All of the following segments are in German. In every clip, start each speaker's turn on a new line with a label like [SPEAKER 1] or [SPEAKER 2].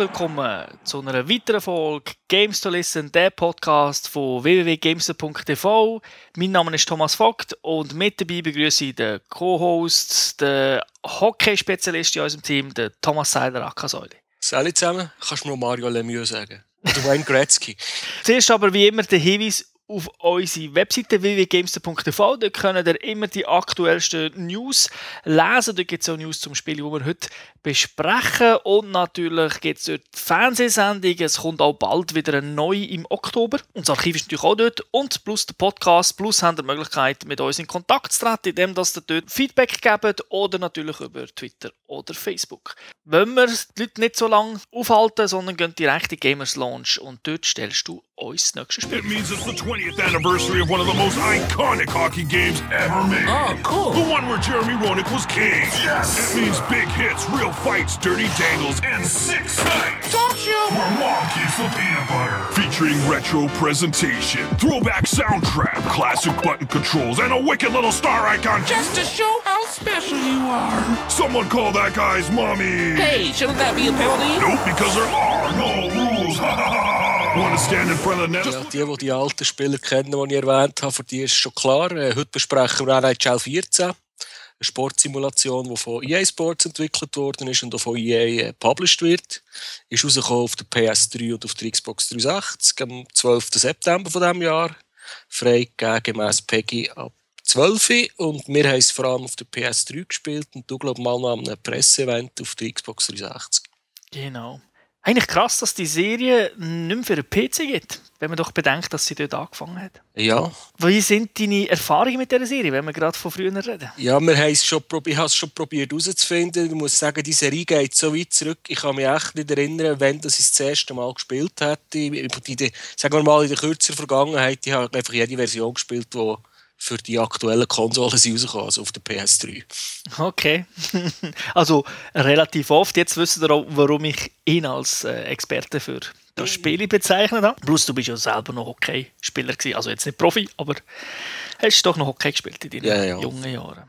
[SPEAKER 1] Willkommen zu einer weiteren Folge Games to Listen, der Podcast von www.games.tv. Mein Name ist Thomas Vogt und mit dabei begrüße ich den Co-Host, den Hockey-Spezialist in unserem Team, den Thomas Seiler Akasäule.
[SPEAKER 2] Salut zusammen, kannst du mir Mario Lemieux sagen? Oder Wayne Gretzky.
[SPEAKER 1] Zuerst aber wie immer der Hinweis auf unsere Webseite www.gamester.tv. Dort könnt ihr immer die aktuellsten News lesen. Dort gibt es auch News zum Spiel, die wir heute besprechen. Und natürlich gibt es dort Fernsehsendungen. Es kommt auch bald wieder eine neue im Oktober. Und das Archiv ist natürlich auch dort. Und plus der Podcast. Plus habt ihr die Möglichkeit, mit uns in Kontakt zu treten, indem ihr dort Feedback gebt oder natürlich über Twitter oder Facebook. Wenn wir die Leute nicht so lange aufhalten, sondern gehen direkt in Gamers Launch und dort stellst du uns das nächste Spiel.
[SPEAKER 3] It the 20th anniversary of one of the most iconic hockey games ever made.
[SPEAKER 4] Oh, cool.
[SPEAKER 3] The one where Jeremy Roenick was king.
[SPEAKER 4] Yes.
[SPEAKER 3] It means big hits, real fights, dirty dangles, and six nights.
[SPEAKER 4] Don't you?
[SPEAKER 3] Where mom keeps the peanut butter. Featuring retro presentation, throwback soundtrack, classic button controls, and a wicked little star icon.
[SPEAKER 4] Just to show how special you are.
[SPEAKER 3] Someone call that guy's mommy.
[SPEAKER 4] Hey, shouldn't that be a penalty?
[SPEAKER 3] Nope, because there are no rules. Want to stand in front of the net?
[SPEAKER 2] Ja, die, die die alten Spieler kennen, die ich erwähnt habe, für die ist schon klar. Äh, Heute besprechen wir NHL 14, eine Sportsimulation, die von EA Sports entwickelt worden ist und auch von EA äh, published wird. Ist rausgekommen auf der PS3 und auf der Xbox 360 am 12. September von diesem Jahr. Freigegeben gemäss Peggy ab 12 und wir haben es vor allem auf der PS3 gespielt und du glaube mal noch an einem Presseevent auf der Xbox 360.
[SPEAKER 1] Genau. Eigentlich krass, dass die Serie nicht mehr für den PC gibt, wenn man doch bedenkt, dass sie dort angefangen hat.
[SPEAKER 2] Ja,
[SPEAKER 1] Wie sind deine Erfahrungen mit dieser Serie, wenn wir gerade von früher reden?
[SPEAKER 2] Ja, wir haben es schon, ich habe es schon probiert herauszufinden. Ich muss sagen, die Serie geht so weit zurück. Ich kann mich echt nicht erinnern, wenn das ich das erste Mal gespielt hätte. In der, sagen wir mal, in der kürzeren Vergangenheit, ich habe einfach jede Version gespielt, die für die aktuellen Konsolen sind rausgekommen, also auf der PS3.
[SPEAKER 1] Okay. also relativ oft. Jetzt wisst ihr auch, warum ich ihn als äh, Experte für das Spiel bezeichnet habe. Plus, du bist ja selber noch Hockeyspieler gewesen. Also jetzt nicht Profi, aber hast doch noch Hockey gespielt in deinen
[SPEAKER 2] Ja, ja.
[SPEAKER 1] jungen Jahren.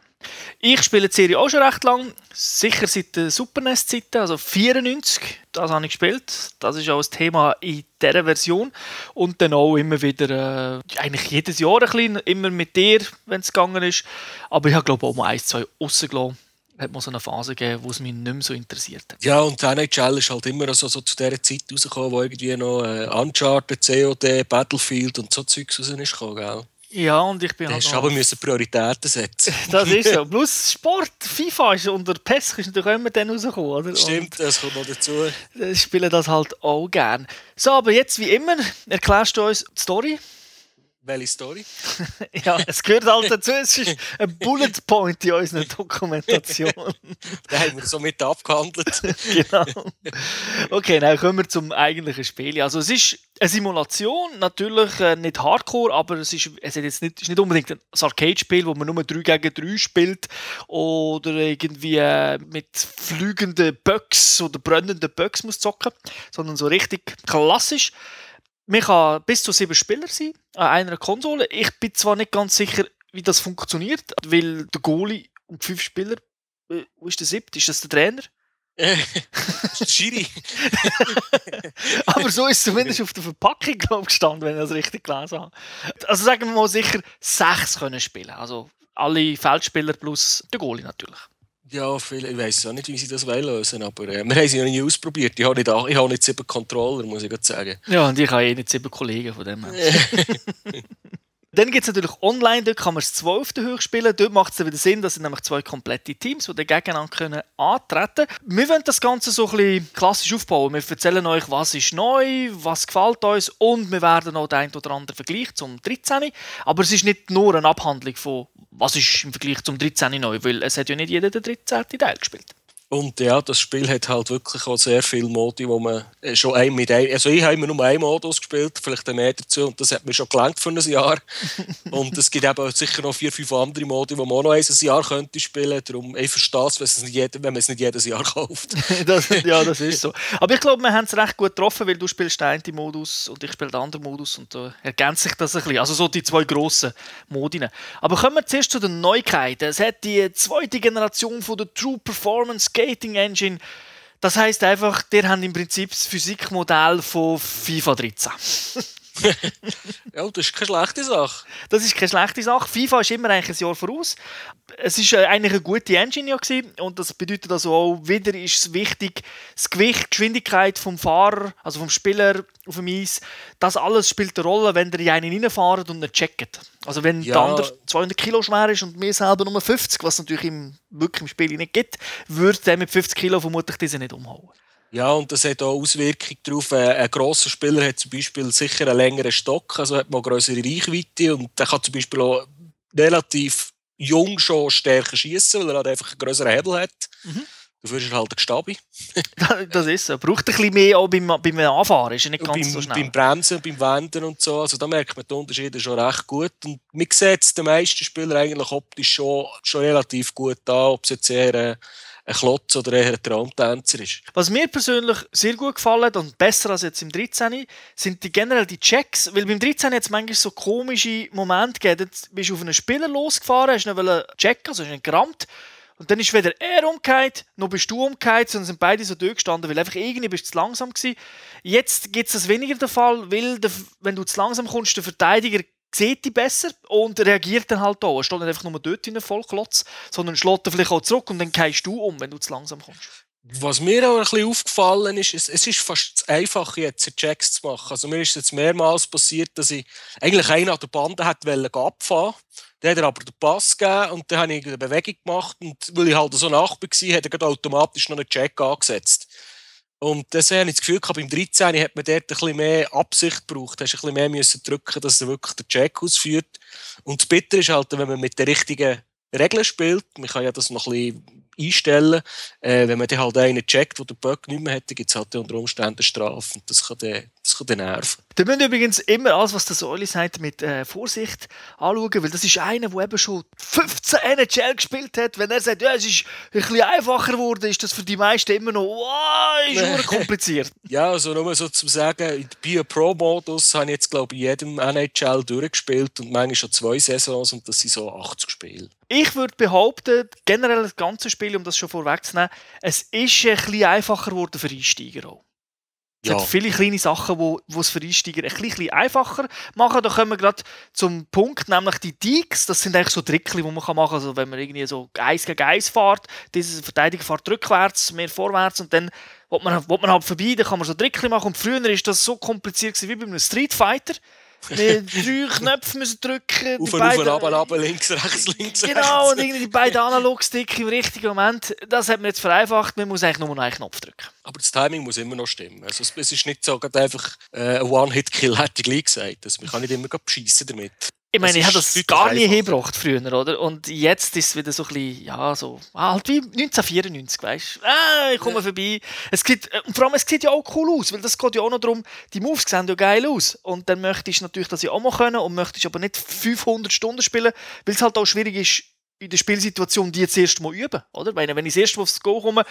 [SPEAKER 1] Ich spiele die Serie auch schon recht lang. Sicher seit der Super NES-Zeiten, also 94. Das habe ich gespielt. Das ist auch ein Thema in dieser Version. Und dann auch immer wieder, äh, eigentlich jedes Jahr ein bisschen, immer mit dir, wenn es gegangen ist. Aber ich habe, glaube auch mal ein, zwei rausgelassen. Hat mal so eine Phase gegeben, wo es mich nicht mehr so interessiert hat.
[SPEAKER 2] Ja, und die NHL ist halt immer so, so zu dieser Zeit rausgekommen, wo irgendwie noch äh, Uncharted, COD, Battlefield und so Zeugs raus ist gell?
[SPEAKER 1] Ja, und ich bin
[SPEAKER 2] Da
[SPEAKER 1] halt
[SPEAKER 2] hast aber müssen Prioritäten setzen.
[SPEAKER 1] Das ist so. Plus Sport, FIFA ist unter PES ist natürlich auch immer dann rausgekommen, oder?
[SPEAKER 2] Stimmt, das kommt noch dazu.
[SPEAKER 1] Und ich spiele das halt auch gern. So, aber jetzt wie immer, erklärst du uns die Story.
[SPEAKER 2] Welche Story?
[SPEAKER 1] Ja, es gehört halt dazu, es ist ein Bullet Point in unserer Dokumentation.
[SPEAKER 2] Den haben wir so mit abgehandelt.
[SPEAKER 1] genau. Okay, dann kommen wir zum eigentlichen Spiel. Also es ist eine Simulation, natürlich äh, nicht Hardcore, aber es ist, es hat jetzt nicht, ist nicht unbedingt ein Arcade-Spiel, wo man nur 3 gegen 3 spielt oder irgendwie äh, mit fliegenden Bugs oder brennenden Bugs muss zocken, sondern so richtig klassisch. Man kann bis zu sieben Spieler sein an einer Konsole. Ich bin zwar nicht ganz sicher, wie das funktioniert, weil der Goalie und fünf Spieler, äh, wo ist der siebte? Ist das der Trainer?
[SPEAKER 2] Schiri.
[SPEAKER 1] Aber so ist es zumindest auf der Verpackung glaub, gestanden, wenn ich das richtig gelesen habe. Also sagen wir mal sicher sechs können spielen. Also alle Feldspieler plus der Goalie natürlich.
[SPEAKER 2] Ja, viel, ich weiß auch nicht, wie sie das lösen aber äh, wir haben sie noch nie ausprobiert. Ich habe nicht, ich habe nicht sieben Controller, muss ich sagen.
[SPEAKER 1] Ja, und ich habe eh nicht sieben Kollegen von dem. Dann gibt es natürlich online, dort kann man das 12. hoch spielen. Dort macht es wieder Sinn, dass sind nämlich zwei komplette Teams, die dann gegeneinander können antreten Wir wollen das Ganze so ein bisschen klassisch aufbauen. Wir erzählen euch, was ist neu, was gefällt uns und wir werden auch den einen oder anderen Vergleich zum 13. Aber es ist nicht nur eine Abhandlung von, was ist im Vergleich zum 13. neu, weil es hat ja nicht jeder den 13. Teil gespielt.
[SPEAKER 2] Und ja, das Spiel hat halt wirklich auch sehr viele Modi, wo man äh, schon ein mit ein, also ich habe immer nur einen Modus gespielt, vielleicht einen mehr dazu und das hat mir schon gelangt für ein Jahr. und es gibt eben sicher noch vier, fünf andere Modi, wo man auch noch ein Jahr könnte spielen. Darum, ich verstehe es, wenn man es nicht jedes Jahr kauft.
[SPEAKER 1] das, ja, das ist so. Aber ich glaube, wir haben es recht gut getroffen, weil du spielst den einen Modus und ich spiele den anderen Modus und da ergänzt sich das ein bisschen. Also so die zwei grossen Modine. Aber kommen wir zuerst zu den Neuigkeiten. Es hat die zweite Generation von der True Performance Skating Engine Das heißt einfach, der haben im Prinzip das Physikmodell von FIFA 13.
[SPEAKER 2] Ja, das ist keine schlechte Sache.
[SPEAKER 1] Das ist keine schlechte Sache. FIFA ist immer eigentlich ein Jahr voraus. Es ist äh, eigentlich eine gute Engine ja gewesen. und das bedeutet also auch wieder ist es wichtig, das Gewicht, die Geschwindigkeit vom Fahrer, also vom Spieler auf dem Eis, das alles spielt eine Rolle, wenn der in einen reinfahrt und nicht checkt. Also wenn
[SPEAKER 2] Ja.
[SPEAKER 1] der andere 200 Kilo schwer ist und mir selber nur 50, was natürlich im, wirklich im Spiel nicht gibt, würde der mit 50 Kilo vermutlich diese nicht umhauen.
[SPEAKER 2] Ja, und das hat auch Auswirkungen darauf. Äh, Ein grosser Spieler hat zum Beispiel sicher einen längeren Stock, also hat man größere Reichweite und der kann zum Beispiel auch relativ jung schon stärker schießen, weil er halt einfach einen größeren Hebel hat.
[SPEAKER 1] Mhm.
[SPEAKER 2] Dafür ist er halt ein Gestabi.
[SPEAKER 1] Das ist so. Braucht ein bisschen mehr auch beim, beim Anfahren, ist nicht
[SPEAKER 2] Und
[SPEAKER 1] ganz
[SPEAKER 2] beim,
[SPEAKER 1] so schnell.
[SPEAKER 2] beim Bremsen, beim Wenden und so. Also da merkt man die Unterschiede schon recht gut. Und man sieht es den meisten Spielern eigentlich optisch schon, schon relativ gut an, ob es jetzt eher ein, Klotz oder eher ein Traumtänzer ist.
[SPEAKER 1] Was mir persönlich sehr gut gefallen und besser als jetzt im 13. sind die generell die Checks, weil beim 13 hat es manchmal so komische Momente gegeben, Jetzt bist du auf einen Spieler losgefahren, hast ihn checken, also hast ihn gerammt und dann ist weder er umgekehrt, noch bist du umgekehrt, sondern sind beide so durchgestanden, weil einfach irgendwie bist du zu langsam gewesen. Jetzt gibt es das weniger der Fall, weil der, wenn du zu langsam kommst, der Verteidiger sieht dich besser und reagiert dann halt auch. Er steht nicht einfach nur dort in einem Vollklotz, sondern schlägt dann vielleicht auch zurück und dann gehst du um, wenn du zu langsam kommst.
[SPEAKER 2] Was mir auch ein bisschen aufgefallen ist, es, es ist fast zu einfach, jetzt Checks zu machen. Also mir ist jetzt mehrmals passiert, dass ich eigentlich einen an der Bande wollen abfahren Dann hat er aber den Pass gegeben und dann habe ich eine Bewegung gemacht und weil ich halt so nach war, hat er automatisch noch einen Check angesetzt. Und deswegen habe ich das Gefühl, beim 13 hat man dort bisschen mehr Absicht gebraucht. Du ein bisschen mehr drücken, dass er wirklich den Check ausführt. Und das Bitter ist halt, wenn man mit den richtigen Regeln spielt, man kann ja das noch ein bisschen einstellen, äh, wenn man dann halt einen checkt, der den Bug nicht mehr dann gibt es halt unter Umständen Strafe. Und das kann dann, das kann dann nerven.
[SPEAKER 1] Da müssen übrigens immer alles, was der Soli sagt, mit äh, Vorsicht anschauen, weil das ist einer, der eben schon 15 NHL gespielt hat. Wenn er sagt, ja, es ist ein bisschen einfacher geworden, ist das für die meisten immer noch, wow, ist nur kompliziert.
[SPEAKER 2] Ja, also nur so zu sagen, bei Pro-Modus habe ich jetzt, glaube ich, in jedem NHL durchgespielt und manchmal schon zwei Saisons und das sind so 80 Spiele.
[SPEAKER 1] Ich würde behaupten, generell das ganze Spiel, um das schon vorwegzunehmen, es ist ein bisschen einfacher geworden für Einsteiger auch. Es
[SPEAKER 2] Ja.
[SPEAKER 1] hat viele kleine Sachen, wo wo es für Einsteiger ein bisschen einfacher machen. Da kommen wir gerade zum Punkt, nämlich die Deeks. Das sind eigentlich so Trickli, die man machen kann. Also wenn man irgendwie so Eis gegen Eis fährt, dieser Verteidiger fährt rückwärts, mehr vorwärts und dann will man, will man halt vorbei, dann kann man so Trickli machen. Und früher ist das so kompliziert gewesen wie bei einem Street Fighter. Wir drei Knöpfe müssen drücken. die
[SPEAKER 2] Auf und
[SPEAKER 1] beiden-
[SPEAKER 2] auf, runter, runter, links, rechts, links,
[SPEAKER 1] Genau, und
[SPEAKER 2] rechts.
[SPEAKER 1] irgendwie die beiden Analogstick im richtigen Moment. Das hat man jetzt vereinfacht. Man muss eigentlich nur noch einen Knopf drücken.
[SPEAKER 2] Aber das Timing muss immer noch stimmen. Also es, ist nicht so einfach äh, ein One-Hit-Kill, hätte ich gleich gesagt. Also man kann nicht immer beschissen damit.
[SPEAKER 1] Ich meine, ich habe das gar nie
[SPEAKER 2] einfacher.
[SPEAKER 1] hingebracht früher, oder? Und jetzt ist es wieder so ein bisschen, ja, so, ah, halt wie 1994, weißt du? Ah, ich komme vorbei. Es gibt, äh, und vor allem, es sieht ja auch cool aus, weil das geht ja auch noch darum, die Moves sehen ja geil aus. Und dann möchtest du natürlich das ja auch mal können und möchtest aber nicht 500 Stunden spielen, weil es halt auch schwierig ist, in der Spielsituation die jetzt erst mal üben, oder? Ich meine, wenn ich das erste Mal aufs Go komme,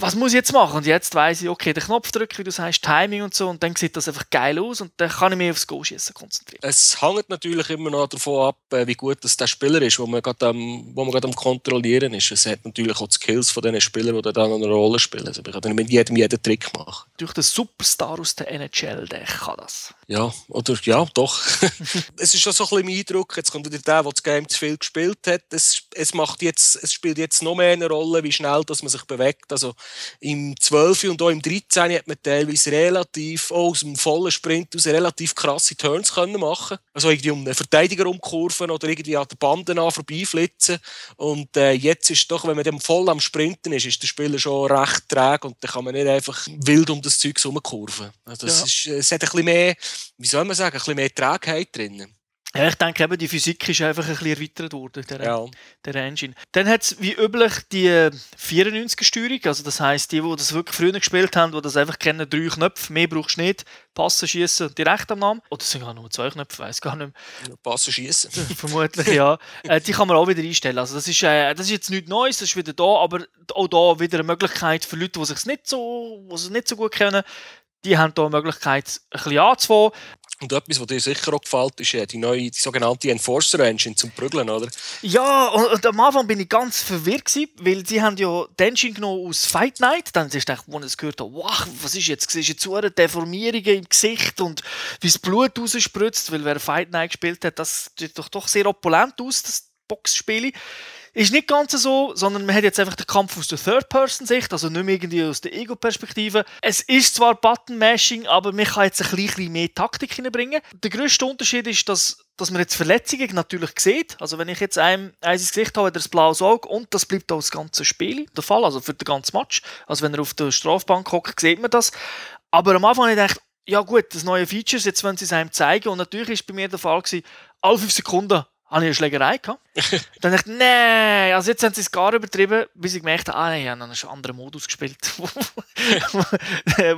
[SPEAKER 1] was muss ich jetzt machen? Und jetzt weiß ich, okay, den Knopf drücken, wie du sagst, Timing und so, und dann sieht das einfach geil aus und dann kann ich mich aufs Go-Schießen konzentrieren.
[SPEAKER 2] Es hängt natürlich immer noch davon ab, äh, wie gut das der Spieler ist, wo man gerade am, wo man gerade am Kontrollieren ist. Es hat natürlich auch die Skills von diesen Spielern, die dann eine Rolle spielen. Also man kann mit jedem jeden Trick machen.
[SPEAKER 1] durch den Superstar aus der NHL, der kann das.
[SPEAKER 2] Ja, oder ja, doch. es ist schon so ein bisschen mein Eindruck, jetzt kommt wieder der, der das Game zu viel gespielt hat. Es, es, macht jetzt, es spielt jetzt noch mehr eine Rolle, wie schnell dass man sich bewegt. Also im 12 und auch im 13 hat man teilweise relativ, auch aus dem vollen Sprint aus relativ krasse Turns können machen Also irgendwie um einen Verteidiger umkurven oder irgendwie an der Bande an vorbeiflitzen. Und äh, jetzt ist doch, wenn man dann voll am Sprinten ist, ist der Spieler schon recht träge und dann kann man nicht einfach wild um das Zeug herumkurven. Also das
[SPEAKER 1] Ja.
[SPEAKER 2] ist, es hat ein bisschen mehr, wie soll man sagen, ein bisschen mehr Trägheit drin.
[SPEAKER 1] Ja, ich denke eben, die Physik ist einfach ein bisschen erweitert worden, der,
[SPEAKER 2] Ja.
[SPEAKER 1] der Engine. Dann hat es wie üblich die 94er-Steuerung, also das heisst, die, die das wirklich früher gespielt haben, die das einfach kennen, drei Knöpfe, mehr brauchst du nicht, passen, schießen und direkt am Namen. Oder es sind gar nur zwei Knöpfe, weiß gar nicht mehr.
[SPEAKER 2] Passen schießen.
[SPEAKER 1] Vermutlich, ja. Äh, die kann man auch wieder einstellen. Also das ist, äh, das ist jetzt nichts Neues, das ist wieder da, aber auch da wieder eine Möglichkeit für Leute, die sich nicht so, die es nicht so gut kennen, die haben da eine Möglichkeit, ein bisschen anzufangen.
[SPEAKER 2] Und etwas, was dir sicher auch gefällt, ist äh, die neue, die sogenannte Enforcer Engine zum Prügeln, oder?
[SPEAKER 1] Ja, und, am Anfang bin ich ganz verwirrt gewesen, weil sie haben ja die Engine genommen aus Fight Night. Dann ist ich, als ich gehört habe, wow, was ist jetzt? Siehst du jetzt so Deformierungen im Gesicht und wie das Blut rausspritzt, weil wer Fight Night gespielt hat, das sieht doch, doch sehr opulent aus, das Boxspiel. Ist nicht ganz so, sondern man hat jetzt einfach den Kampf aus der Third-Person-Sicht, also nicht mehr irgendwie aus der Ego-Perspektive. Es ist zwar Button-Mashing, aber man kann jetzt ein bisschen mehr Taktik hineinbringen. Der grösste Unterschied ist, dass, dass man jetzt Verletzungen natürlich sieht. Also wenn ich jetzt einem eins ins Gesicht habe, hat er das blaues Auge und das bleibt auch das ganze Spiel der Fall, also für den ganzen Match. Also wenn er auf der Strafbank hockt, sieht man das. Aber am Anfang habe ich gedacht, ja gut, das neue Features, jetzt wollen sie es einem zeigen. Und natürlich ist bei mir der Fall alle fünf Sekunden habe ich eine Schlägerei gehabt. dann dachte ich, nein, also jetzt haben sie es gar übertrieben, bis ich gemerkt habe, ah nein, ich habe einen anderen Modus gespielt,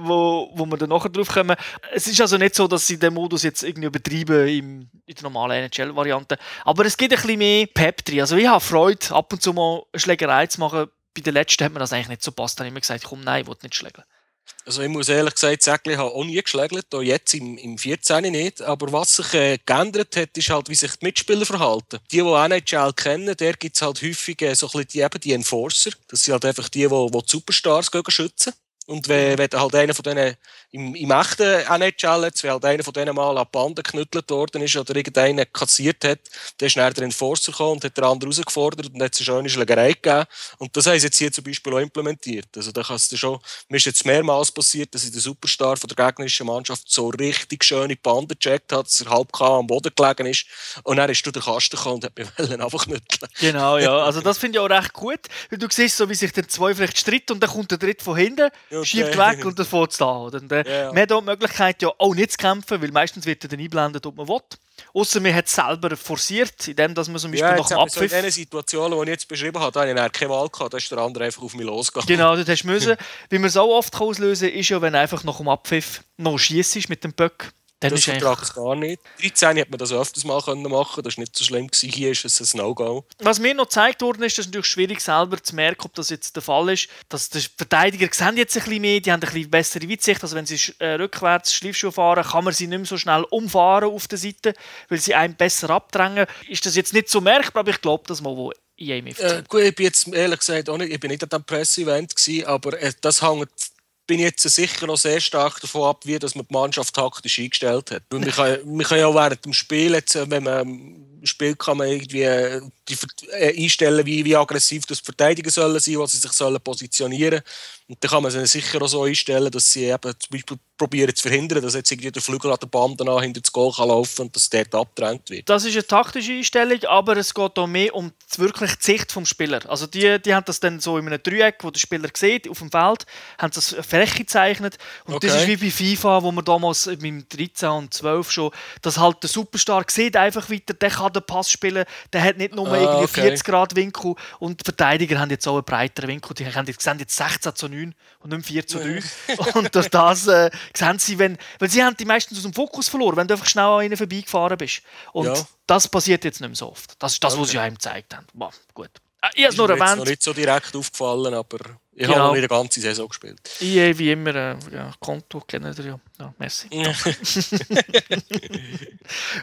[SPEAKER 1] wo, wo wir dann nachher drauf kommen. Es ist also nicht so, dass sie den Modus jetzt irgendwie übertreiben im, in der normalen NHL-Variante, aber es gibt ein bisschen mehr Pep drin. Also ich habe Freude, ab und zu mal eine Schlägerei zu machen. Bei der letzten hat mir das eigentlich nicht so passt. Dann habe ich immer gesagt, komm, nein, ich will nicht schlägeln.
[SPEAKER 2] Also ich muss ehrlich gesagt sagen, ich habe auch nie geschlägelt, auch jetzt im, im 14 nicht. Aber was sich äh, geändert hat, ist halt, wie sich die Mitspieler verhalten. Die, die NHL kennen, der gibt es halt häufig äh, so ein die, eben die Enforcer. Das sind halt einfach die, die, die, die Superstars schützen. Und wenn, wenn halt einer von denen im, im echten NHL jetzt, wenn halt einer von denen mal an die Bande geknüttelt worden ist oder irgendeiner kassiert hat, dann ist dann der Enforcer gekommen und hat den anderen herausgefordert und hat es eine schöne Schlägerei gegeben. Und das haben sie jetzt hier zum Beispiel auch implementiert. Also da kannst du schon, mir ist jetzt mehrmals passiert, dass ich den Superstar von der gegnerischen Mannschaft so richtig schöne Bande gecheckt hat, dass er halb am Boden gelegen ist. Und dann ist du der Kasten gekommen und hat mich einfach knütteln.
[SPEAKER 1] Genau, ja. Also das finde ich auch recht gut, weil du siehst, so wie sich der zwei vielleicht stritt und dann kommt der dritte von hinten. Ja schiebt weg und das fährt da. Und, äh, yeah. Man hat auch die Möglichkeit, ja auch nicht zu kämpfen, weil meistens wird er dann einblendet, ob man will. Außer man hat es selber forciert, indem dass man zum Beispiel ja, nach dem
[SPEAKER 2] Abpfiff... So in den Situationen, die ich jetzt beschrieben habe, da habe ich keine Wahl gehabt, da ist der andere einfach auf mich losgegangen.
[SPEAKER 1] Genau, das hast du müssen. Wie man so oft auslösen kann, ist ja, wenn einfach nach dem Abpfiff noch schießt mit dem Böck.
[SPEAKER 2] Dann das vertrage ich gar nicht. 13 hat man das öfters mal machen können das war nicht so schlimm. Gewesen. Hier ist es ein No-Go.
[SPEAKER 1] Was mir noch gezeigt worden ist, das ist natürlich schwierig selber zu merken, ob das jetzt der Fall ist, dass die Verteidiger sehen jetzt ein bisschen mehr, die haben ein bisschen bessere Weitsicht. Also wenn sie äh, rückwärts Schleifschuh fahren, kann man sie nicht mehr so schnell umfahren auf der Seite, weil sie einem besser abdrängen. Ist das jetzt nicht so merkbar, aber ich glaube, dass man wo EA
[SPEAKER 2] äh, gut, ich bin jetzt ehrlich gesagt auch nicht, ich bin nicht an dem Presse-Event aber äh, das hängt bin jetzt sicher noch sehr stark davon ab, wie dass man die Mannschaft taktisch eingestellt hat. Und man, kann, ja während dem Spiel, jetzt, wenn man spielt, kann man irgendwie äh, die, äh, einstellen, wie, wie aggressiv das Verteidiger sollen sein, was sie sich sollen positionieren. Und dann kann man sie sicher auch so einstellen, dass sie eben zum Beispiel probieren zu verhindern, dass jetzt irgendwie der Flügel an der Bande nach hinter das Goal kann laufen und dass der abgedrängt wird.
[SPEAKER 1] Das ist eine taktische Einstellung, aber es geht auch mehr um wirklich die Sicht des Spielers. Also die, die haben das dann so in einem Dreieck, wo der Spieler sieht, auf dem Feld, haben das Fläche gezeichnet und okay. das ist wie bei FIFA, wo man damals mit 13 und 12 schon, dass halt der Superstar sieht einfach weiter, der kann den Pass spielen, der hat nicht nur ah, irgendwie okay. 40 Grad Winkel und die Verteidiger haben jetzt auch einen breiteren Winkel, die haben jetzt, sehen jetzt 16 zu 9 und nicht 4 zu 3 und durch das äh, sehen sie, wenn, weil sie haben die meistens aus dem Fokus verloren, wenn du einfach schnell an ihnen vorbeigefahren bist. Und ja. das passiert jetzt nicht mehr so oft. Das ist das, okay. was sie einem gezeigt haben. Wow, gut.
[SPEAKER 2] Ah, ich habe es nur erwähnt. Ist noch nicht so direkt aufgefallen, aber ich genau. habe noch nicht eine ganze Saison gespielt.
[SPEAKER 1] Ich habe wie immer äh, ja, Konto kennen ihr ja. Ja, merci.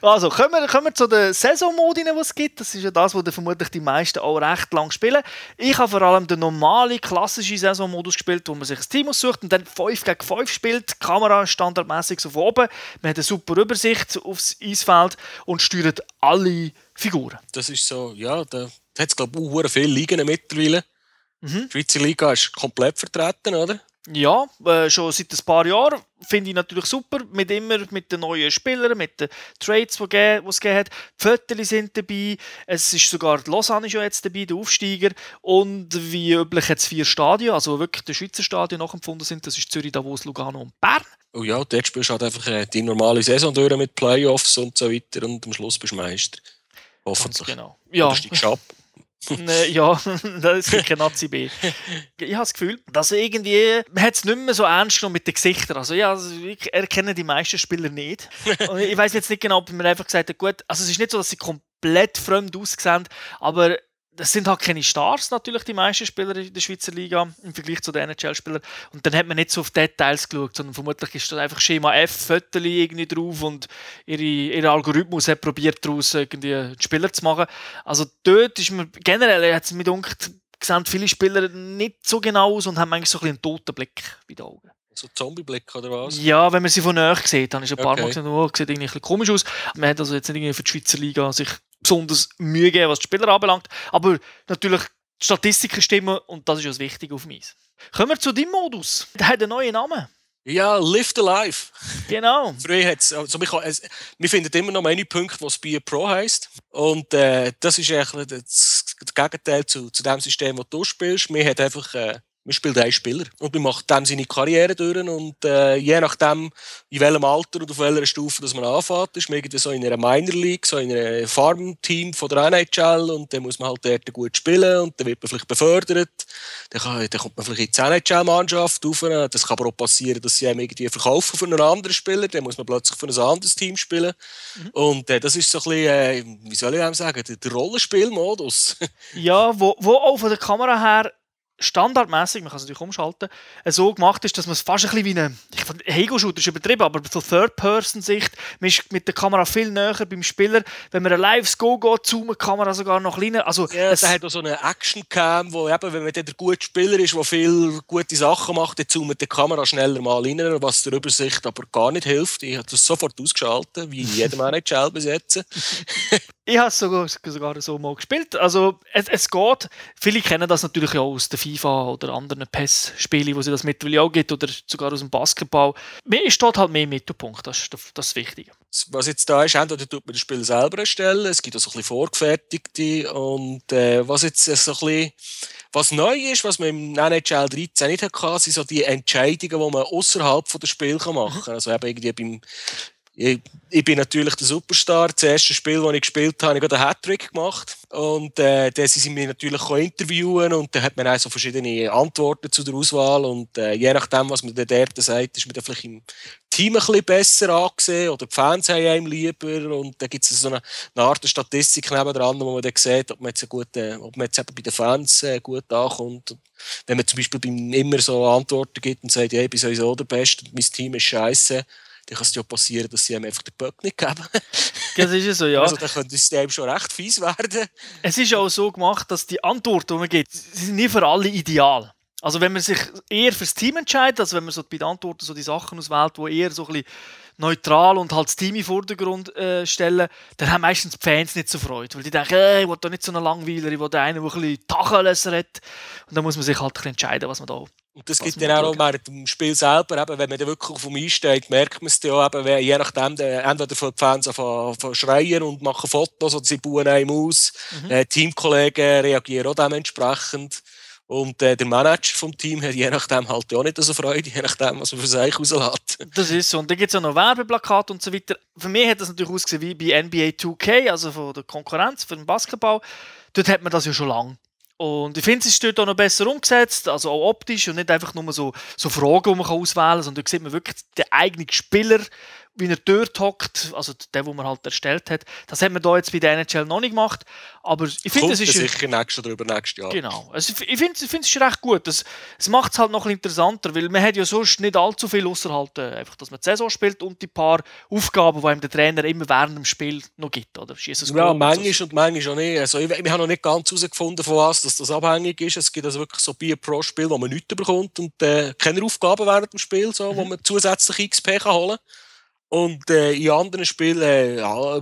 [SPEAKER 1] also, kommen wir, kommen wir zu den Saisonmodi, die es gibt. Das ist ja das, was vermutlich die meisten auch recht lang spielen. Ich habe vor allem den normalen, klassischen Saisonmodus gespielt, wo man sich ein Team aussucht und dann 5 gegen 5 spielt. Die Kamera standardmäßig so von oben. Man hat eine super Übersicht aufs Eisfeld und steuert alle Figuren.
[SPEAKER 2] Das ist so, ja, da hat es, glaube ich, auch viele Ligen mittlerweile. Mhm. Die Schweizer Liga ist komplett vertreten, oder?
[SPEAKER 1] Ja, äh, schon seit ein paar Jahren finde ich natürlich super, mit immer mit den neuen Spielern, mit den Trades, die es gegeben hat. Die Fotos sind dabei, es ist sogar die Lausanne schon jetzt dabei, der Aufsteiger und wie üblich jetzt vier Stadien, also wirklich die Schweizer Stadien nachempfunden sind, das ist Zürich, Davos, Lugano und Bern.
[SPEAKER 2] Oh ja, dort spielst du halt einfach äh, die normale Saison durch mit Playoffs und so weiter und am Schluss bist du Meister. Hoffentlich.
[SPEAKER 1] Ganz genau. Ja.
[SPEAKER 2] Oder ab.
[SPEAKER 1] Ne, ja, das ist sicher Nazi B. Ich habe das Gefühl, dass irgendwie, man hat es nicht mehr so ernst genommen mit den Gesichtern. Also ja, also ich erkenne die meisten Spieler nicht. Und ich weiß jetzt nicht genau, ob man einfach gesagt hat, gut, also es ist nicht so, dass sie komplett fremd aussehen, aber das sind halt keine Stars natürlich, die meisten Spieler in der Schweizer Liga im Vergleich zu den NHL-Spielern. Und dann hat man nicht so auf Details geschaut, sondern vermutlich ist da einfach Schema F, Fotos irgendwie drauf und ihre, ihr Algorithmus hat probiert, daraus irgendwie einen Spieler zu machen. Also dort ist man generell, hat es mir gedacht, sehen viele Spieler nicht so genau aus und haben eigentlich so ein bisschen einen toten Blick bei den Augen.
[SPEAKER 2] So Zombie-Blick oder was?
[SPEAKER 1] Ja, wenn man sie von näher sieht, dann ist ein paar
[SPEAKER 2] Okay.
[SPEAKER 1] Mal gesehen, oh, sieht irgendwie ein bisschen komisch aus. Man hat also jetzt nicht irgendwie für die Schweizer Liga sich besonders Mühe gegeben, was die Spieler anbelangt. Aber natürlich, die Statistiken stimmen und das ist das Wichtige auf mich. Kommen wir zu deinem Modus. Der hat einen neuen Namen.
[SPEAKER 2] Ja, Live the Life.
[SPEAKER 1] Genau.
[SPEAKER 2] Früher hat's, also wir, es, wir finden immer noch Menüpunkte, was Bier Pro heisst. Und äh, das ist eigentlich das, das Gegenteil zu, zu dem System, das du spielst. Wir haben einfach, äh, wir spielen einen Spieler und wir machen dem seine Karriere durch. Und äh, je nachdem, in welchem Alter und auf welcher Stufe dass man anfängt, ist man irgendwie so in einer Minor League, so in einem Farmteam von der NHL und dann muss man halt dort gut spielen und dann wird man vielleicht befördert. Dann, kann, dann kommt man vielleicht in die NHL-Mannschaft rauf. Das kann aber auch passieren, dass sie einem irgendwie verkaufen für einen anderen Spieler. Dann muss man plötzlich für ein anderes Team spielen. Und äh, das ist so ein bisschen, äh, wie soll ich sagen, der, der Rollenspielmodus.
[SPEAKER 1] Ja, wo, wo auch von der Kamera her standardmäßig, man kann es natürlich umschalten, äh, so gemacht ist, dass man es fast ein bisschen wie eine, ich fand, Hego-Shooter ist übertrieben, aber so Third-Person-Sicht, man ist mit der Kamera viel näher beim Spieler, wenn man ein lives Go geht, zoomt die Kamera sogar noch kleiner, also
[SPEAKER 2] Ja,
[SPEAKER 1] es,
[SPEAKER 2] hat auch so eine Action-Cam, wo eben, wenn man der gute Spieler ist, der viele gute Sachen macht, dann zoomt die Kamera schneller mal rein, was der Übersicht aber gar nicht hilft. Ich habe das sofort ausgeschaltet, wie jedem NHL bis jetzt.
[SPEAKER 1] Ich habe es sogar, sogar so mal gespielt, also es, es geht, viele kennen das natürlich auch aus der FIFA oder anderen PES-Spielen, wo sie das mittlerweile auch gibt, oder sogar aus dem Basketball. Mir dort halt mehr im Mittelpunkt, das ist das, das Wichtige.
[SPEAKER 2] Was jetzt da ist, entweder tut man das Spiel selber erstellen, es gibt auch so ein bisschen vorgefertigte und äh, was jetzt so ein bisschen was neu ist, was man im NHL 13 nicht hatte, sind so die Entscheidungen, die man außerhalb des Spiels machen kann. Also eben irgendwie beim ich, ich bin natürlich der Superstar. Das erste Spiel, das ich gespielt habe, habe ich gerade einen Hattrick gemacht. Und äh, dann sind sie mich natürlich interviewen und dann hat man auch so verschiedene Antworten zu der Auswahl. Und äh, je nachdem, was man dann dort sagt, ist man dann vielleicht im Team ein bisschen besser angesehen oder die Fans haben einem lieber. Und dann gibt es so eine, eine Art Statistik nebendran, wo man dann sieht, ob man jetzt, gute, ob man jetzt eben bei den Fans äh, gut ankommt. Und wenn man zum Beispiel immer so Antworten gibt und sagt, ja, ich bin sowieso der Beste und mein Team ist scheiße, dann kann es ja passieren, dass sie einem einfach den Böck nicht geben.
[SPEAKER 1] Das ist es so, ja.
[SPEAKER 2] Also dann könnte das System schon recht fies werden.
[SPEAKER 1] Es ist auch so gemacht, dass die Antworten, die man gibt, sind nie für alle ideal. Also wenn man sich eher fürs Team entscheidet, also wenn man so bei den Antworten so die Sachen auswählt, die eher so ein bisschen neutral und halt das Team im Vordergrund äh, stellen, dann haben meistens die Fans nicht so Freude, weil die denken, äh, ich will da nicht so einen Langweiler, ich will einen, der ein bisschen Tacheles redet. Und dann muss man sich halt entscheiden, was man da
[SPEAKER 2] Und das gibt dann auch
[SPEAKER 1] schauen.
[SPEAKER 2] während dem Spiel selber, eben, wenn man dann wirklich auf dem Eis steht, merkt man es dann auch, eben, wenn, je nachdem, entweder von die Fans zu schreien und machen Fotos oder sie bauen einem aus. Äh, Teamkollegen reagieren auch dementsprechend. Und äh, der Manager vom Team hat je nachdem halt auch nicht so Freude, je nachdem, was man für sich rauslässt.
[SPEAKER 1] Das ist so. Und dann gibt es auch noch Werbeplakate und so weiter. Für mich hat das natürlich ausgesehen wie bei NBA 2K, also von der Konkurrenz für den Basketball. Dort hat man das ja schon lange. Und ich finde, es ist dort auch noch besser umgesetzt, also auch optisch und nicht einfach nur so, so Fragen, die man auswählen kann, sondern da sieht man wirklich den eigenen Spieler, wie er dort hockt, also der, den man halt erstellt hat. Das hat man da jetzt bei der NHL noch nicht gemacht, aber ich finde, es ist...
[SPEAKER 2] sicher nächstes oder übernächstes Jahr.
[SPEAKER 1] Genau. Also ich ich finde ich es ist recht gut. Das, es macht es halt noch ein bisschen interessanter, weil man hat ja sonst nicht allzu viel außer halt, äh, einfach, dass man die Saison spielt und die paar Aufgaben, die einem der Trainer immer während dem Spiel noch gibt. Oder? Schieß ein
[SPEAKER 2] Ja,
[SPEAKER 1] Goal und
[SPEAKER 2] manchmal und manchmal auch nicht. Also, ich, wir haben noch nicht ganz herausgefunden, von was dass das abhängig ist. Es gibt also wirklich so Bier pro Spiel, wo man nichts bekommt und äh, keine Aufgaben während dem Spiel, so, wo man zusätzlich XP kann holen Und äh, in anderen Spielen äh,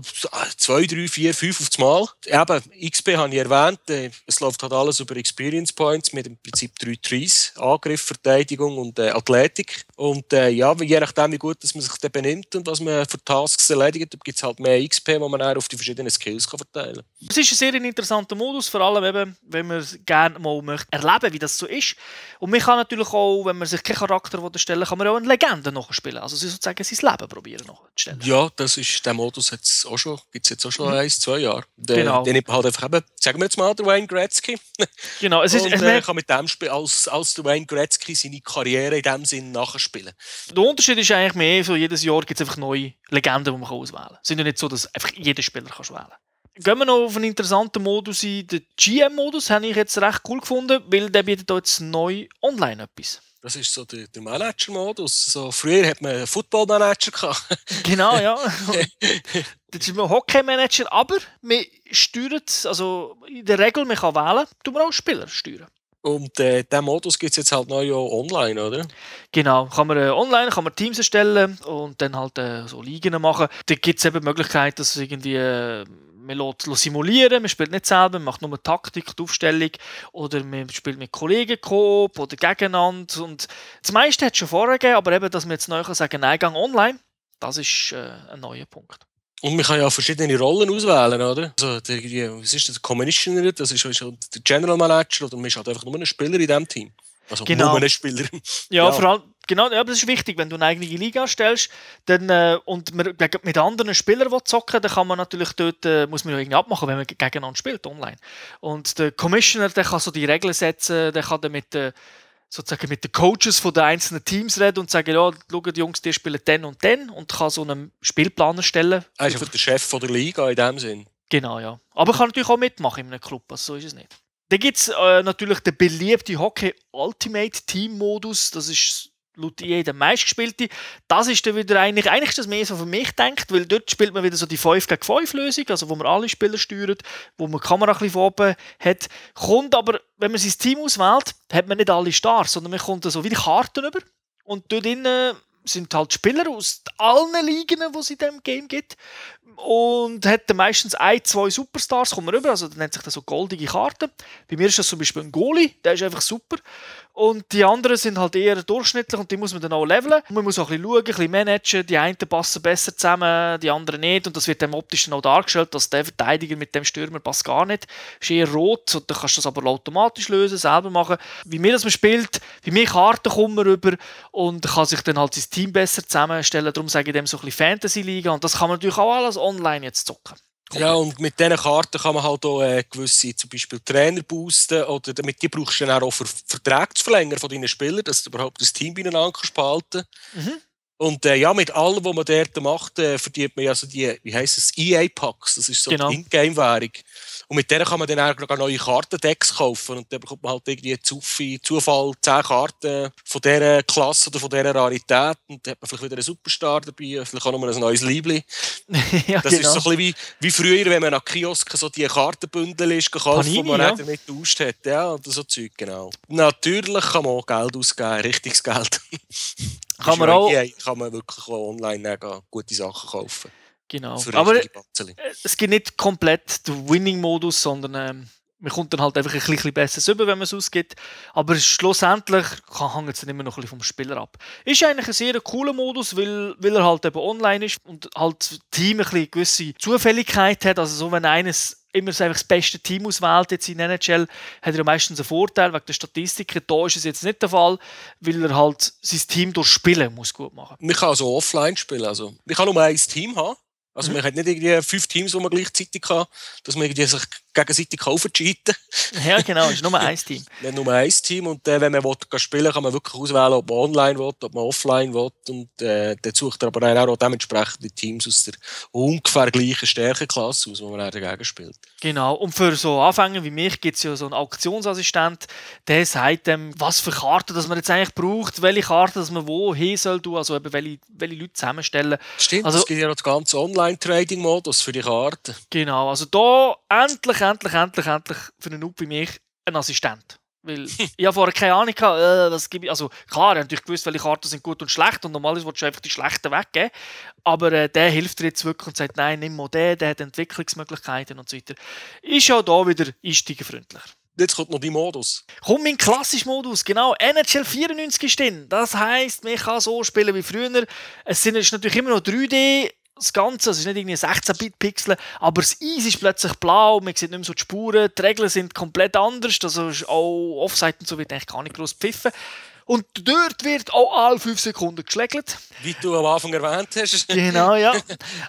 [SPEAKER 2] zwei, drei, vier, fünf auf das Mal. Eben, XP habe ich erwähnt. Äh, es läuft halt alles über Experience Points mit im Prinzip drei Trees. Angriff, Verteidigung und äh, Athletik. Und äh, ja, je nachdem, wie gut dass man sich dann benimmt und was man für Tasks erledigt, gibt es halt mehr XP, die man dann auf die verschiedenen Skills kann verteilen kann.
[SPEAKER 1] Es ist ein sehr interessanter Modus, vor allem eben, wenn man gerne mal möchte erleben wie das so ist. Und man kann natürlich auch, wenn man sich keinen Charakter erstellen kann man auch eine Legende nachspielen. Also sozusagen sein Leben probieren nachzustellen.
[SPEAKER 2] Ja, das ist, der Modus hat's auch schon, gibt es jetzt auch schon eins, zwei Jahre. Der,
[SPEAKER 1] Genau.
[SPEAKER 2] Den ich halt einfach eben, sagen wir jetzt mal, der Wayne Gretzky.
[SPEAKER 1] Genau, es ist,
[SPEAKER 2] und äh, kann mit dem Spiel als, als der Wayne Gretzky seine Karriere in dem Sinn nachspielen.
[SPEAKER 1] der Unterschied ist eigentlich mehr, so jedes Jahr gibt es einfach neue Legenden, die man auswählen kann. Es ist ja nicht so, dass einfach jeder Spieler kann wählen kann. Gehen wir noch auf einen interessanten Modus ein. Den GM-Modus habe ich jetzt recht cool gefunden, weil der bietet jetzt neu online etwas.
[SPEAKER 2] Das ist so der, der Manager-Modus. So, früher hat man einen Football-Manager gehabt.
[SPEAKER 1] Genau, ja. Das ist ein Hockey-Manager, aber wir steuern, also in der Regel, man kann wählen, tun wir auch Spieler steuern.
[SPEAKER 2] Und äh, diesen Modus gibt es jetzt halt neu online, oder?
[SPEAKER 1] Genau, kann man äh, online kann man Teams erstellen und dann halt äh, so Ligen machen. Da gibt es eben die Möglichkeit, dass irgendwie äh, man lässt, lässt simulieren, man spielt nicht selber, man macht nur Taktik, die Aufstellung oder man spielt mit Kollegen Coop oder gegeneinander und das meiste hat es schon vorher gegeben, aber eben, dass man jetzt neu kann sagen nein, gang online, das ist äh, ein neuer Punkt.
[SPEAKER 2] Und man kann ja verschiedene Rollen auswählen, oder? Also, der, die, was ist das? Der Commissioner, das ist, ist halt der General Manager oder man ist halt einfach nur ein Spieler in diesem Team. Also
[SPEAKER 1] Genau.
[SPEAKER 2] nur ein Spieler.
[SPEAKER 1] Ja,
[SPEAKER 2] Ja.
[SPEAKER 1] vor allem, genau, ja, aber das ist wichtig, wenn du eine eigene Liga stellst dann, äh, und man mit anderen Spielern will zocken dann kann man natürlich dort, äh, muss man ja irgendwie abmachen, wenn man gegeneinander spielt, online. Und der Commissioner, der kann so die Regeln setzen, der kann dann mit den sozusagen mit den Coaches von den einzelnen Teams reden und sagen, ja, schaut Jungs, die spielen den und den und kann so einen Spielplan erstellen.
[SPEAKER 2] Er ist einfach der Chef von der Liga in dem Sinn.
[SPEAKER 1] Genau, ja. Aber kann natürlich auch mitmachen in einem Club, also so ist es nicht. Dann gibt es äh, natürlich den beliebten Hockey Ultimate Team Modus, das ist laut EA meistgespielte. Das ist dann wieder eigentlich, eigentlich ist das mehr so für mich denkt, weil dort spielt man wieder so die 5 gegen 5 Lösung, also wo man alle Spieler steuert, wo man die Kamera ein bisschen oben hat. Kommt aber, wenn man sein Team auswählt, hat man nicht alle Stars, sondern man kommt so wie die Karten über und dort drinnen sind halt Spieler aus allen Ligen, die es in diesem Game gibt. Und hat dann meistens ein, zwei Superstars, kommen rüber, also das nennt sich das so goldige Karten. Bei mir ist das zum Beispiel ein Goalie, der ist einfach super. Und die anderen sind halt eher durchschnittlich und die muss man dann auch leveln. Und man muss auch ein bisschen schauen, ein bisschen managen. Die einen passen besser zusammen, die anderen nicht. Und das wird dann optisch auch dargestellt, dass der Verteidiger mit dem Stürmer passt gar nicht. Ist eher rot. Und dann kannst du das aber automatisch lösen, selber machen. Wie mir das man spielt, bei mir Karten kommen rüber und kann sich dann halt sein Team besser zusammenstellen. Darum sage ich dem so ein bisschen Fantasy-Liga. Und das kann man natürlich auch alles online jetzt zocken.
[SPEAKER 2] Ja, und mit diesen Karten kann man halt auch äh, gewisse, zum Beispiel Trainer boosten oder damit die brauchst du dann auch für Verträge zu verlängern von deinen Spielern, dass du überhaupt das Team beieinander kannst behalten
[SPEAKER 1] Mhm.
[SPEAKER 2] Und äh, ja, mit allem, was man dort macht, äh, verdient man ja so die, wie heisst es, EA-Packs, das ist so
[SPEAKER 1] Genau.
[SPEAKER 2] die Ingame-Währung. Und mit denen kann man dann auch neue Kartendecks kaufen und dann bekommt man halt irgendwie Zufall, Zufall 10 Karten von dieser Klasse oder von dieser Rarität und dann hat man vielleicht wieder einen Superstar dabei, vielleicht auch noch mal ein neues Liebling.
[SPEAKER 1] ja,
[SPEAKER 2] Das ist so ein bisschen wie, wie früher, wenn man an Kiosken so die Kartenbündel ist gekauft,
[SPEAKER 1] Panini,
[SPEAKER 2] die man
[SPEAKER 1] ja.
[SPEAKER 2] damit getauscht hat. Ja, oder so Zeug, genau. Natürlich kann man auch Geld ausgeben, richtiges Geld.
[SPEAKER 1] Kann man auch.
[SPEAKER 2] EA, kann man wirklich online gehen, gute Sachen kaufen.
[SPEAKER 1] Genau. Aber
[SPEAKER 2] Batzeli.
[SPEAKER 1] äh, es gibt nicht komplett den Winning-Modus, sondern ähm, man kommt dann halt einfach ein bisschen besser rüber, wenn man es ausgibt. Aber schlussendlich kann- hängt es dann immer noch ein bisschen vom Spieler ab. Ist eigentlich ein sehr cooler Modus, weil, weil er halt eben online ist und halt das Team ein bisschen gewisse Zufälligkeit hat. Also so, wenn eines immer so einfach das beste Team auswählt jetzt in NHL, hat er meistens einen Vorteil wegen der Statistiken. Da ist es jetzt nicht der Fall, weil er halt sein Team durch Spielen muss gut machen.
[SPEAKER 2] Man kann also offline spielen. Also, man kann nur ein Team haben. Also
[SPEAKER 1] Mhm.
[SPEAKER 2] man hat nicht irgendwie fünf Teams, die man gleichzeitig kann, dass man irgendwie sich gegenseitig kaufen cheaten.
[SPEAKER 1] Ja, genau, es ist nur ein Team.
[SPEAKER 2] Nicht nur ein Team. Und äh, wenn man will, gehen spielen kann man wirklich auswählen, ob man online will, ob man offline will. Und äh, dann sucht er aber dann auch dementsprechend die Teams aus der ungefähr gleichen Stärkeklasse aus, wo man dann dagegen spielt.
[SPEAKER 1] Genau, und für so Anfänger wie mich gibt es ja so einen Auktionsassistent, der sagt dem, was für Karten dass man jetzt eigentlich braucht, welche Karten dass man wo hin soll, tun, also eben welche, welche Leute zusammenstellen.
[SPEAKER 2] Stimmt,
[SPEAKER 1] Also-
[SPEAKER 2] es gibt ja noch den ganzen Online-Trading-Modus für die Karten.
[SPEAKER 1] Genau, also da endlich, endlich, endlich, endlich für einen Noob wie mich ein Assistent. Weil ich habe vorher keine Ahnung gehabt, äh, was gebe ich. Also klar, ich habe natürlich gewusst, welche Karten sind gut und schlecht und normalerweise willst du einfach die schlechten weggeben. Aber äh, der hilft dir jetzt wirklich und sagt, nein, nimm mal den, der hat Entwicklungsmöglichkeiten und so weiter. Ist ja da wieder einsteigerfreundlicher.
[SPEAKER 2] Jetzt kommt noch die Modus.
[SPEAKER 1] Komm in klassischen Modus, genau. NHL 94 ist drin. Das heisst, man kann so spielen wie früher. Es sind natürlich immer noch 3D. Das Ganze, es ist nicht irgendwie 16-Bit-Pixel, aber das Eis ist plötzlich blau, man sieht nicht mehr so die Spuren, die Regeln sind komplett anders, also auch Offside und so wird eigentlich gar nicht groß pfiffen. Und dort wird auch alle 5 Sekunden geschlägelt.
[SPEAKER 2] Wie du am Anfang erwähnt hast.
[SPEAKER 1] Genau, ja.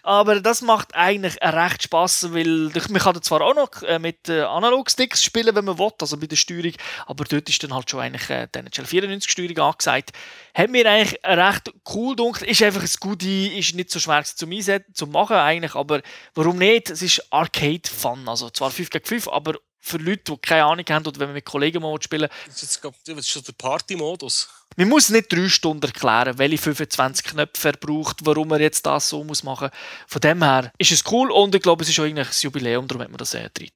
[SPEAKER 1] Aber das macht eigentlich recht Spaß, weil man kann zwar auch noch äh, mit äh, Analog-Sticks spielen, wenn man will, also bei der Steuerung, aber dort ist dann halt schon eigentlich die NHL 94 Steuerung angesagt. Hat mir eigentlich recht cool gedacht. Ist einfach ein Goodie, ist nicht so schwer zum Einsetzen, zum machen eigentlich, aber warum nicht? Es ist Arcade-Fun, also zwar 5 gegen 5, aber für Leute, die keine Ahnung haben oder wenn man mit Kollegen mal spielen
[SPEAKER 2] Das ist, jetzt, das ist schon der Party-Modus.
[SPEAKER 1] man muss nicht drei Stunden erklären, welche 25 Knöpfe er braucht, warum er jetzt das so muss machen. Von dem her ist es cool und ich glaube, es ist auch ein Jubiläum, darum hat man das äh, drin.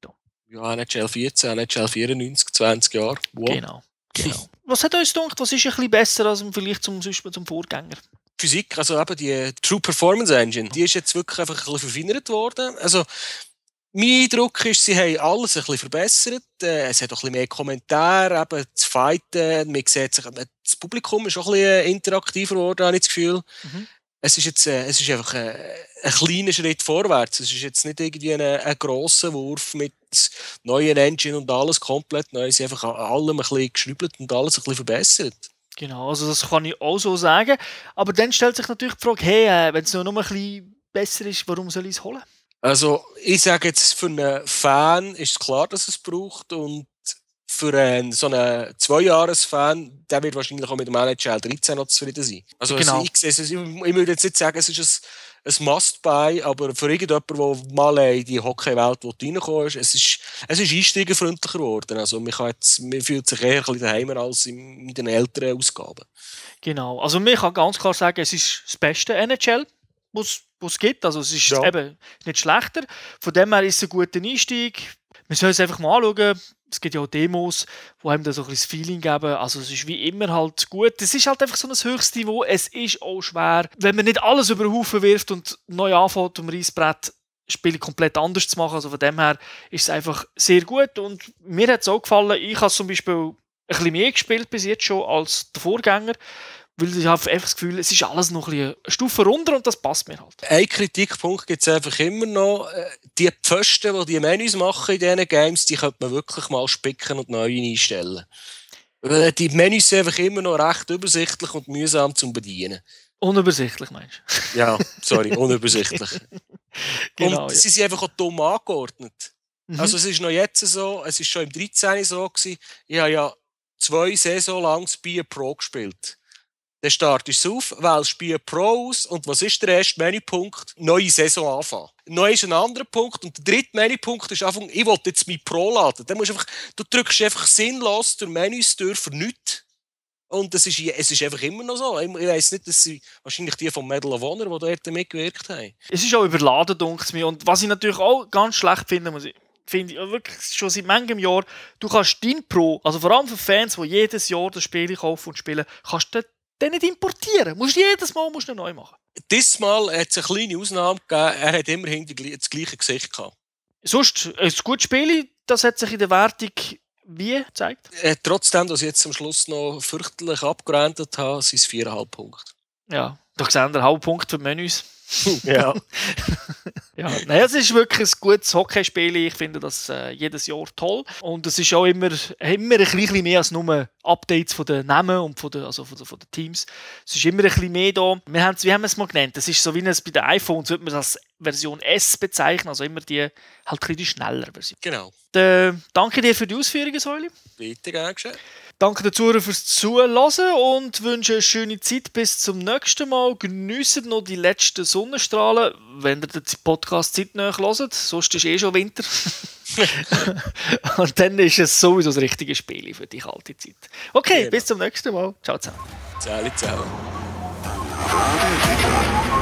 [SPEAKER 2] Ja, NHL 14, NHL 94, 20 Jahre. Wow.
[SPEAKER 1] Genau. genau. Was hat uns gedacht, was ist ein bisschen besser als Vergleich zum, zum Vorgänger?
[SPEAKER 2] Physik, also eben die True Performance Engine, die ist jetzt wirklich einfach ein bisschen verfeinert worden. Also, mein Eindruck ist, sie haben alles ein bisschen verbessert. Äh, Es hat auch ein bisschen mehr Kommentare, eben das Fighten. Man sieht sich, das Publikum ist auch ein bisschen interaktiver geworden, habe ich das Gefühl.
[SPEAKER 1] Mhm.
[SPEAKER 2] Es ist jetzt äh, es ist einfach ein, ein kleiner Schritt vorwärts. Es ist jetzt nicht irgendwie ein, ein grosser Wurf mit neuen Engine und alles komplett neu. Sie haben einfach an allem ein bisschen geschrübelt und alles ein bisschen verbessert.
[SPEAKER 1] Genau, also das kann ich auch so sagen. Aber dann stellt sich natürlich die Frage, hey, äh, wenn es noch nur ein bisschen besser ist, warum soll ich es holen?
[SPEAKER 2] Also, ich sage jetzt, für einen Fan ist es klar, dass es braucht. Und für einen, so einen Zweijahres-Fan, der wird wahrscheinlich auch mit dem NHL 13 noch zufrieden sein. Also,
[SPEAKER 1] Genau.
[SPEAKER 2] also ich, sehe es- ich, ich würde jetzt nicht sagen, es ist ein, ein Must-Buy, aber für irgendjemanden, der mal in die Hockey-Welt reinkommen ist, es ist, es ist einsteigerfreundlicher geworden. Also, man, kann jetzt, man fühlt sich eher ein bisschen daheim als in, in den älteren Ausgaben.
[SPEAKER 1] Genau, also man kann ganz klar sagen, es ist das beste NHL, was es gibt. Also es ist
[SPEAKER 2] Ja.
[SPEAKER 1] eben nicht schlechter. Von dem her ist es ein guter Einstieg. Wir sollen es einfach mal anschauen. Es gibt ja auch Demos, die einem da so ein bisschen das Feeling geben. Also es ist wie immer halt gut. Es ist halt einfach so ein höchstes Niveau. Es ist auch schwer, wenn man nicht alles über den Haufen wirft und neu anfängt um Reisbrett Spiele komplett anders zu machen. Also von dem her ist es einfach sehr gut und mir hat es auch gefallen. Ich habe zum Beispiel ein bisschen mehr gespielt bis jetzt schon als der Vorgänger, weil ich habe einfach das Gefühl, es ist alles noch ein bisschen eine Stufe runter und das passt mir halt.
[SPEAKER 2] Ein Kritikpunkt gibt es einfach immer noch. Äh, Die Pfosten, die die Menüs machen in diesen Games, die könnte man wirklich mal spicken und neu einstellen. Die Menüs sind einfach immer noch recht übersichtlich und mühsam zum Bedienen.
[SPEAKER 1] Unübersichtlich meinst du?
[SPEAKER 2] Ja, sorry, unübersichtlich.
[SPEAKER 1] Genau.
[SPEAKER 2] und sie sind einfach auch dumm angeordnet.
[SPEAKER 1] ja.
[SPEAKER 2] Also es ist noch jetzt so, es ist schon im 13. so gewesen, ich habe ja zwei Saison lang Spear Pro gespielt. Dann startest du auf, wählst Spear Pro aus und was ist der erste Menüpunkt? Neue Saison anfangen. Neu ist ein anderer Punkt und der dritte Menüpunkt ist einfach, ich will jetzt mein Pro laden. Dann musst du, einfach, du drückst einfach sinnlos durch Menüs durch für nichts. Und es ist, es ist einfach immer noch so. Ich, weiss nicht, dass sie wahrscheinlich die vom Medal of Honor, die dort mitgewirkt haben.
[SPEAKER 1] Es ist auch überladen, denke ich. Und was ich natürlich auch ganz schlecht finde, muss ich, finde ich wirklich schon seit manchem Jahr, du kannst dein Pro, also vor allem für Fans, die jedes Jahr das Spiel kaufen und spielen, kannst du den nicht importieren. Musst jedes Mal musst du ihn neu machen.
[SPEAKER 2] Diesmal hat es eine kleine Ausnahme gegeben. Er hat immerhin die, das gleiche Gesicht gehabt.
[SPEAKER 1] Sonst ein gutes Spiel, das hat sich in der Wertung wie gezeigt.
[SPEAKER 2] Äh, trotzdem, dass ich jetzt am Schluss noch fürchterlich abgerandet habe, sind es 4,5 Punkte.
[SPEAKER 1] Ja, da sehen wir Hauptpunkt für Menüs.
[SPEAKER 2] Ja.
[SPEAKER 1] Ja, nein, es ist wirklich ein gutes Hockeyspiel. Ich finde das äh, jedes Jahr toll. Und es ist auch immer, immer ein bisschen mehr als nur Updates von den Namen und von den, also von den, von den Teams. Es ist immer ein bisschen mehr da. Wir haben es, wie haben wir es mal genannt? Das ist so wie es bei den iPhones, würde man das als Version S bezeichnen, also immer die halt ein bisschen die schnellere Version.
[SPEAKER 2] genau.
[SPEAKER 1] Äh, danke dir für die Ausführungen, Säuli.
[SPEAKER 2] Bitte, gern geschehen.
[SPEAKER 1] Danke den Zuhörern fürs Zuhören und wünsche eine schöne Zeit. Bis zum nächsten Mal. Geniessen noch die letzten Sonnenstrahlen, wenn ihr den Podcast zeitnah hört. Sonst ist eh schon Winter. und dann ist es sowieso das richtige Spiel für die kalte Zeit. Okay,
[SPEAKER 2] Genau.
[SPEAKER 1] bis zum nächsten Mal. Ciao zusammen.
[SPEAKER 2] Zähle.
[SPEAKER 3] Thank